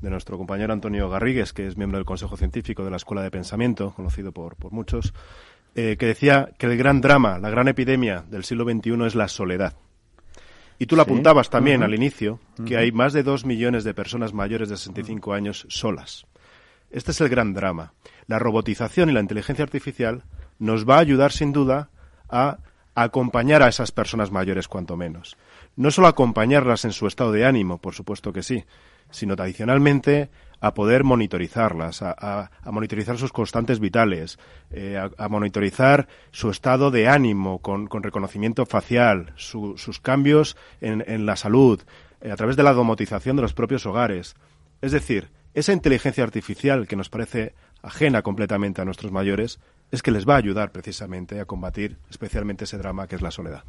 de nuestro compañero Antonio Garrigues, que es miembro del Consejo Científico de la Escuela de Pensamiento, conocido por, muchos, eh, que decía que el gran drama, la gran epidemia del siglo XXI es la soledad. Y tú lo apuntabas también al inicio, que hay más de dos millones de personas mayores de 65 años solas. Este es el gran drama. La robotización y la inteligencia artificial nos va a ayudar sin duda a acompañar a esas personas mayores cuanto menos. No solo acompañarlas en su estado de ánimo, por supuesto que sí, sino adicionalmente a poder monitorizarlas, a, monitorizar sus constantes vitales, eh, a, monitorizar su estado de ánimo con, reconocimiento facial, sus cambios en, la salud, eh, a través de la domotización de los propios hogares. Es decir, esa inteligencia artificial que nos parece ajena completamente a nuestros mayores es que les va a ayudar precisamente a combatir especialmente ese drama que es la soledad.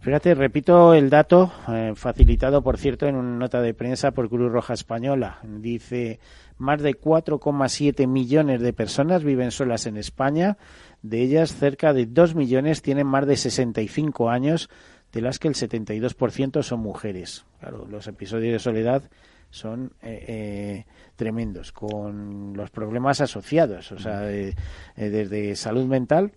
Fíjate, repito el dato, eh, facilitado, por cierto, en una nota de prensa por Cruz Roja Española. Dice, más de 4,7 millones de personas viven solas en España. De ellas, cerca de 2 millones tienen más de 65 años, de las que el 72% son mujeres. Claro, los episodios de soledad son eh, eh, tremendos, con los problemas asociados, o sea, desde salud mental,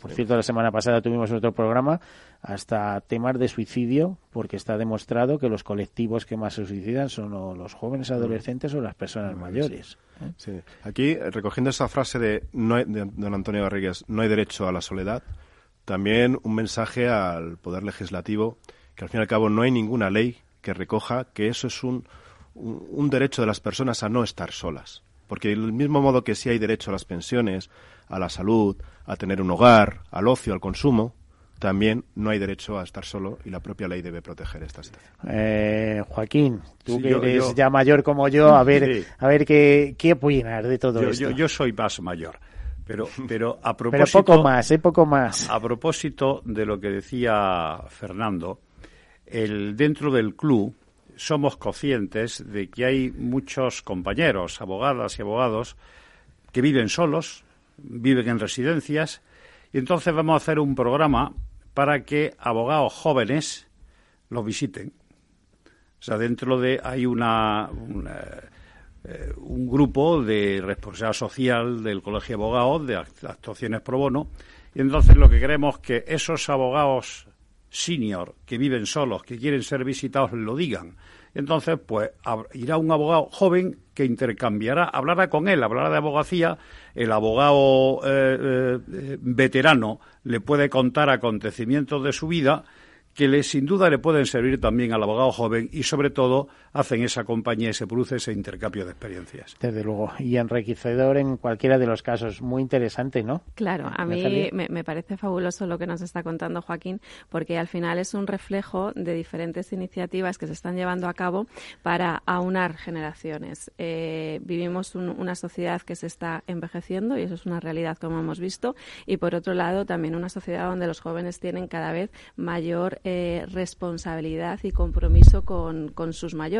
por cierto, la semana pasada tuvimos otro programa hasta temas de suicidio, porque está demostrado que los colectivos que más se suicidan son los jóvenes adolescentes o las personas mayores. ¿eh? Aquí, recogiendo esa frase de, don Antonio Garrigues, no hay derecho a la soledad, también un mensaje al Poder Legislativo, que al fin y al cabo no hay ninguna ley que recoja que eso es un, un derecho de las personas a no estar solas. Porque del mismo modo que sí hay derecho a las pensiones, a la salud, a tener un hogar, al ocio, al consumo, también no hay derecho a estar solo y la propia ley debe proteger esta situación. Eh, Joaquín, tú que eres ya mayor como yo, a ver, a ver qué, qué opinas de todo esto. Yo, soy más mayor. Pero, pero a propósito. Pero poco más, ¿eh? Poco más. A propósito de lo que decía Fernando, el, dentro del club somos conscientes de que hay muchos compañeros, abogadas y abogados, que viven solos, viven en residencias, y entonces vamos a hacer un programa para que abogados jóvenes los visiten. O sea, dentro de hay una, eh, un grupo de responsabilidad social del Colegio de Abogados, de actuaciones pro bono, y entonces lo que queremos es que esos abogados senior que viven solos, que quieren ser visitados, lo digan. Entonces, pues irá un abogado joven que intercambiará, hablará con él, hablará de abogacía, el abogado eh, eh, veterano le puede contar acontecimientos de su vida que le, sin duda le pueden servir también al abogado joven y sobre todo hacen esa compañía y se produce ese intercambio de experiencias. Desde luego, y enriquecedor en cualquiera de los casos. Muy interesante, ¿no? Claro, a mí me, parece fabuloso lo que nos está contando Joaquín, porque al final es un reflejo de diferentes iniciativas que se están llevando a cabo para aunar generaciones. Eh, vivimos una sociedad que se está envejeciendo y eso es una realidad como hemos visto, y por otro lado también una sociedad donde los jóvenes tienen cada vez mayor eh, responsabilidad y compromiso con, sus mayores.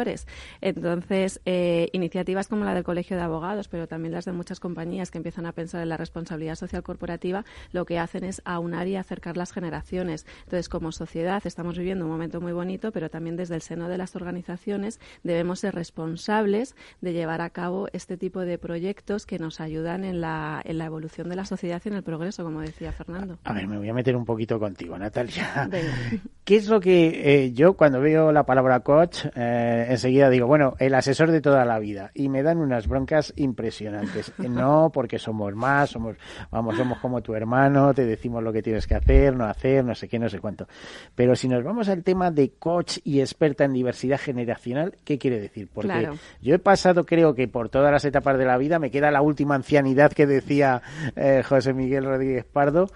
Entonces, eh, iniciativas como la del Colegio de Abogados, pero también las de muchas compañías que empiezan a pensar en la responsabilidad social corporativa, lo que hacen es aunar y acercar las generaciones. Entonces, como sociedad, estamos viviendo un momento muy bonito, pero también desde el seno de las organizaciones debemos ser responsables de llevar a cabo este tipo de proyectos que nos ayudan en la, en la evolución de la sociedad y en el progreso, como decía Fernando. A ver, me voy a meter un poquito contigo, Natalia. ¿Qué es lo que eh, yo cuando veo la palabra coach eh, enseguida digo, bueno, el asesor de toda la vida y me dan unas broncas impresionantes. no, porque somos más, somos, vamos, somos como tu hermano, te decimos lo que tienes que hacer, no hacer, no sé qué, no sé cuánto. Pero si nos vamos al tema de coach y experta en diversidad generacional, ¿qué quiere decir? Porque yo he pasado, creo que por todas las etapas de la vida, me queda la última ancianidad que decía eh, José Miguel Rodríguez Pardo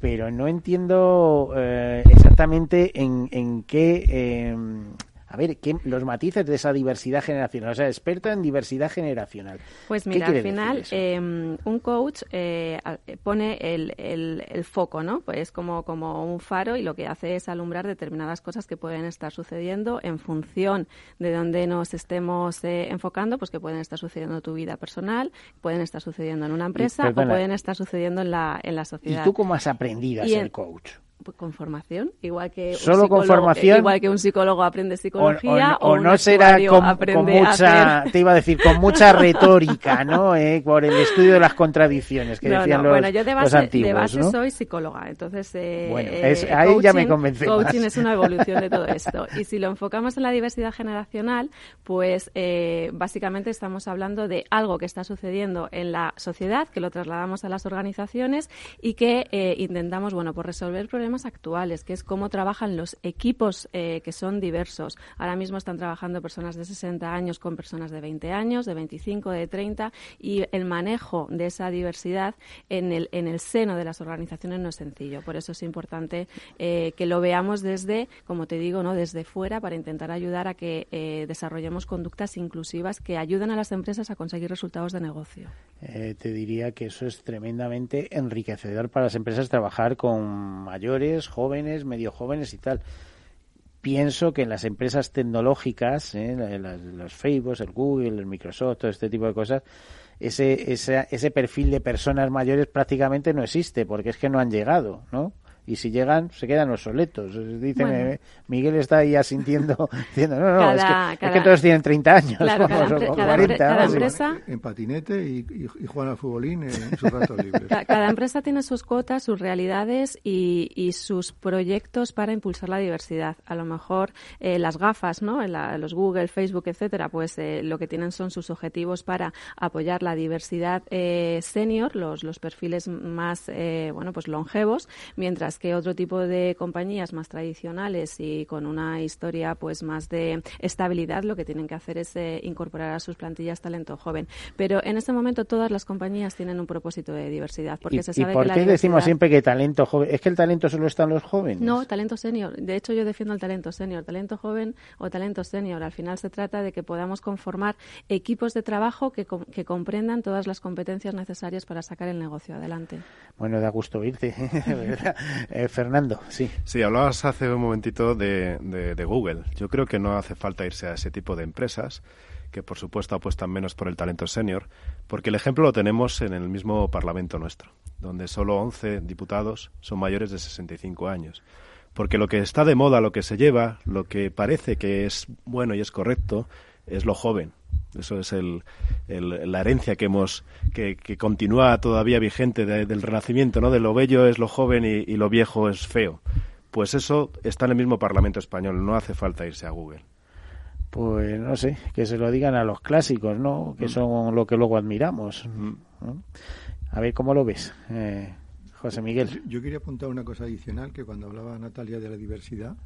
pero no entiendo eh, exactamente en, en qué eh, a ver, ¿qué, los matices de esa diversidad generacional, o sea, experto en diversidad generacional. Pues mira, al final em, un coach eh, pone el, el, foco, ¿no? Pues como, como un faro y lo que hace es alumbrar determinadas cosas que pueden estar sucediendo en función de donde nos estemos eh, enfocando, pues que pueden estar sucediendo en tu vida personal, pueden estar sucediendo en una empresa o pueden estar sucediendo en la, en la sociedad. ¿Y tú cómo has aprendido a ser coach? Pues, con formación, igual que solo un con formación, igual que un psicólogo aprende psicología o, no será con, mucha, te iba a decir, con mucha retórica, ¿no? Eh, por el estudio de las contradicciones que decían los, bueno, yo de base, antiguos, de base soy psicóloga, entonces eh, bueno, eh, ahí ya me convence Coaching es una evolución de todo esto. Y si lo enfocamos en la diversidad generacional, pues básicamente estamos hablando de algo que está sucediendo en la sociedad, que lo trasladamos a las organizaciones y que intentamos, bueno, pues resolver problemas actuales, que es cómo trabajan los equipos eh, que son diversos. Ahora mismo están trabajando personas de 60 años con personas de 20 años, de 25, de 30, y el manejo de esa diversidad en el, en el seno de las organizaciones no es sencillo. Por eso es importante eh, que lo veamos desde, como te digo, no desde fuera para intentar ayudar a que eh, desarrollemos conductas inclusivas que ayuden a las empresas a conseguir resultados de negocio. te diría que eso es tremendamente enriquecedor para las empresas trabajar con jóvenes, medio jóvenes y tal. Pienso que en las empresas tecnológicas, ¿eh? los Facebook, el Google, el Microsoft, todo este tipo de cosas, ese, ese, ese perfil de personas mayores prácticamente no existe, porque es que no han llegado, ¿no? Y si llegan se quedan obsoletos. Dice Miguel está ahí asintiendo diciendo, no, no, es, que, todos tienen 30 años, En patinete y, y, juegan al futbolín en sus ratos libres. Cada, empresa tiene sus cuotas, sus realidades y, y, sus proyectos para impulsar la diversidad. A lo mejor eh, las gafas, ¿no? los Google, Facebook, etcétera, pues eh, lo que tienen son sus objetivos para apoyar la diversidad eh, senior, los, los perfiles más, bueno, pues longevos, mientras que otro tipo de compañías más tradicionales y con una historia pues más de estabilidad lo que tienen que hacer es eh, incorporar a sus plantillas talento joven. Pero en este momento todas las compañías tienen un propósito de diversidad porque se sabe ¿y por qué decimos siempre que talento joven? ¿Es que el talento solo está en los jóvenes? No, talento senior. De hecho, yo defiendo el talento senior. Talento joven o talento senior. Al final se trata de que podamos conformar equipos de trabajo que, que comprendan todas las competencias necesarias para sacar el negocio adelante. Bueno, da gusto oírte, ¿verdad? Eh, Fernando, sí. Sí, hablabas hace un momentito de, Google. Yo creo que no hace falta irse a ese tipo de empresas que por supuesto apuestan menos por el talento senior, porque el ejemplo lo tenemos en el mismo Parlamento nuestro, donde solo 11 diputados son mayores de 65 años. Porque lo que está de moda, lo que se lleva, lo que parece que es bueno y es correcto, es lo joven. Eso es el, la herencia que hemos que, continúa todavía vigente del Renacimiento, ¿no? De lo bello es lo joven y, y lo viejo es feo. Pues eso está en el mismo Parlamento español. No hace falta irse a Google pues no sé, que se lo digan a los clásicos, ¿no? Que mm. son lo que luego admiramos. Mm. A ver cómo lo ves, eh, José Miguel. Yo quería apuntar una cosa adicional, que cuando hablaba Natalia de la diversidad,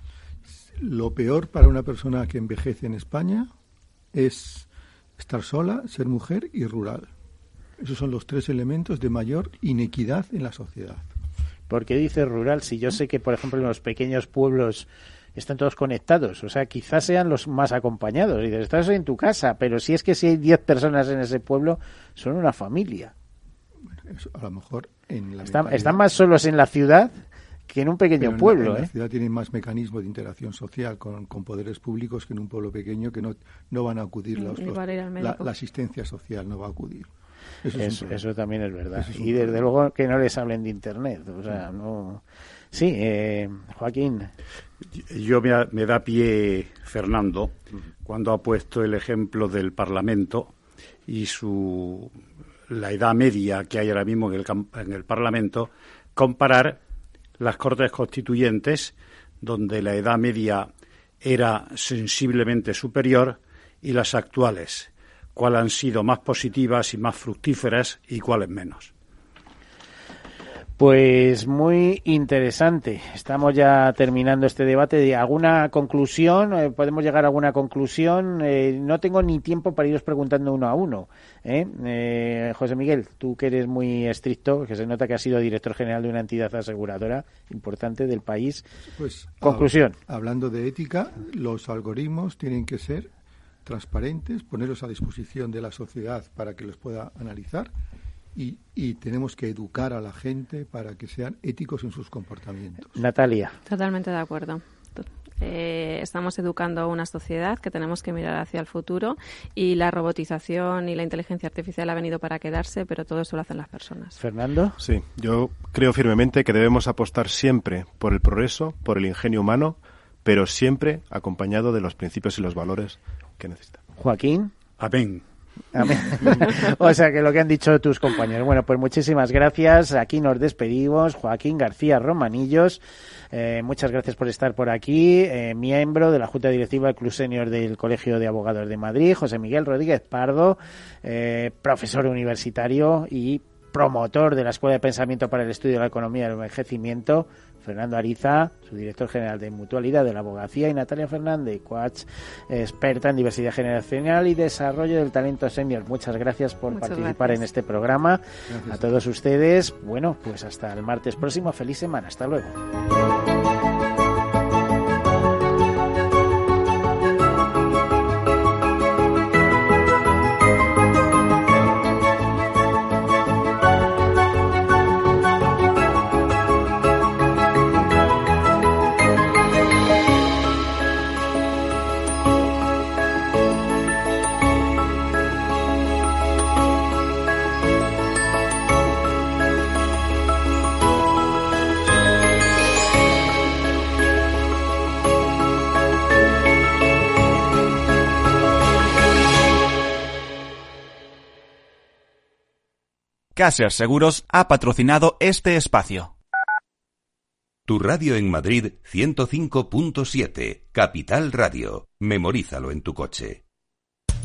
lo peor para una persona que envejece en España es estar sola, ser mujer y rural. Esos son los tres elementos de mayor inequidad en la sociedad. ¿Por qué dice rural? Si yo sé que, por ejemplo, en los pequeños pueblos están todos conectados. O sea, quizás sean los más acompañados. Y dices, estás en tu casa, pero si es que si hay 10 personas en ese pueblo, son una familia. a lo mejor en la están, más solos en la ciudad que en un pequeño pueblo. En la ¿eh? ciudad tienen más mecanismos de interacción social con, poderes públicos que en un pueblo pequeño que no, no van a acudir. Los, la, asistencia social no va a acudir. Eso, eso, también es verdad. y desde luego que no les hablen de Internet. O sea, no Sí, eh, Joaquín. Yo me, da pie Fernando cuando ha puesto el ejemplo del Parlamento y su la edad media que hay ahora mismo en el, en el Parlamento, comparar las Cortes Constituyentes, donde la edad media era sensiblemente superior, y las actuales, cuáles han sido más positivas y más fructíferas y cuáles menos. Pues muy interesante. Estamos ya terminando este debate. ¿Alguna conclusión? Eh, ¿Podemos llegar a alguna conclusión? Eh, no tengo ni tiempo para iros preguntando uno a uno. ¿eh? José Miguel, tú que eres muy estricto, que se nota que has sido director general de una entidad aseguradora importante del país. Pues, conclusión. hablando de ética, los algoritmos tienen que ser transparentes, ponerlos a disposición de la sociedad para que los pueda analizar y, tenemos que educar a la gente para que sean éticos en sus comportamientos. Natalia. Totalmente de acuerdo. Eh, estamos educando a una sociedad que tenemos que mirar hacia el futuro y la robotización y la inteligencia artificial ha venido para quedarse, pero todo eso lo hacen las personas. Fernando. Sí, yo creo firmemente que debemos apostar siempre por el progreso, por el ingenio humano, pero siempre acompañado de los principios y los valores que necesitamos. Joaquín. Amén. O sea que lo que han dicho tus compañeros. Bueno, pues muchísimas gracias. Aquí nos despedimos. Joaquín García Romanillos. Eh, muchas gracias por estar por aquí. Eh, miembro de la Junta Directiva del Club Senior del Colegio de Abogados de Madrid. José Miguel Rodríguez Pardo, eh, profesor universitario y promotor de la Escuela de Pensamiento para el Estudio de la Economía del Envejecimiento. Fernando Ariza, su director general de Mutualidad de la Abogacía, y Natalia Fernández, coach experta en diversidad generacional y desarrollo del talento senior. Muchas gracias por participar en este programa. A todos ustedes, bueno, pues hasta el martes próximo. Feliz semana. Hasta luego. Caser Seguros ha patrocinado este espacio. Tu radio en Madrid 105.7, Capital Radio. Memorízalo en tu coche.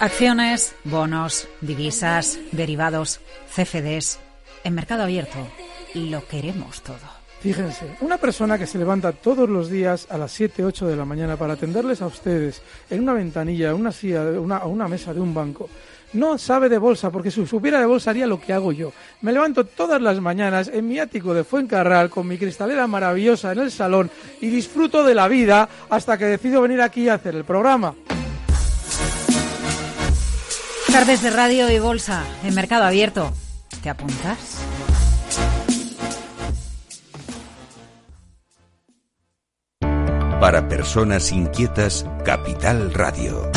Acciones, bonos, divisas, derivados, CFDs. En mercado abierto lo queremos todo. Fíjense, una persona que se levanta todos los días a las 7, 8 de la mañana para atenderles a ustedes en una ventanilla, una silla, una, una mesa de un banco, no sabe de bolsa, porque si supiera de bolsa haría lo que hago yo. Me levanto todas las mañanas en mi ático de Fuencarral con mi cristalera maravillosa en el salón y disfruto de la vida hasta que decido venir aquí a hacer el programa. Tardes de radio y bolsa en mercado abierto. ¿Te apuntas? Para personas inquietas, Capital Radio.